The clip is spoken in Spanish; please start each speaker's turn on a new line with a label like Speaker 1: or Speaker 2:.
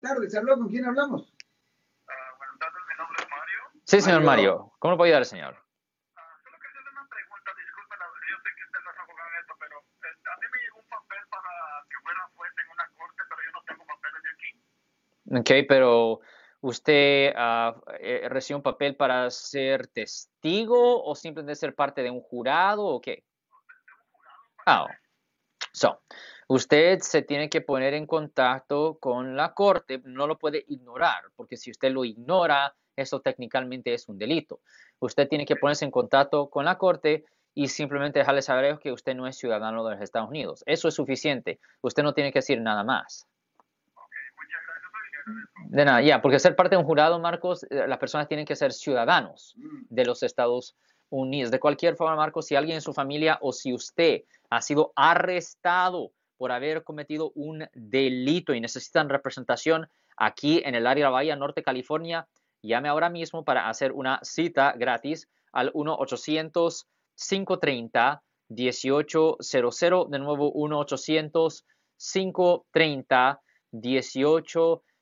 Speaker 1: tardes, ¿habló con quién hablamos?
Speaker 2: Ah, buenas tardes, mi nombre es Mario.
Speaker 3: Sí, señor
Speaker 1: Mario.
Speaker 3: Mario. ¿Cómo le puedo ayudar, señor?
Speaker 2: Ah, solo quería hacerle una pregunta, disculpen, yo sé que usted no es abogado en esto, pero este, a mí me llegó un papel para que fuera juez en una corte, pero yo no tengo papeles de aquí.
Speaker 3: Ok, pero ¿usted ah, eh, recibió un papel para ser testigo o simplemente ser parte de un jurado o qué? Ah, so, usted se tiene que poner en contacto con la corte, no lo puede ignorar, porque si usted lo ignora, eso técnicamente es un delito. Usted tiene que ponerse en contacto con la corte y simplemente dejarle saber que usted no es ciudadano de los Estados Unidos. Eso es suficiente. Usted no tiene que decir nada más. De nada, ya, porque ser parte de un jurado, Marcos, eh, las personas tienen que ser ciudadanos de los Estados Unidos. De cualquier forma, Marcos, si alguien en su familia o si usted ha sido arrestado por haber cometido un delito y necesitan representación aquí en el área de la Bahía Norte, California, llame ahora mismo para hacer una cita gratis al 1-800-530-1800. De nuevo, 1-800-530-1800.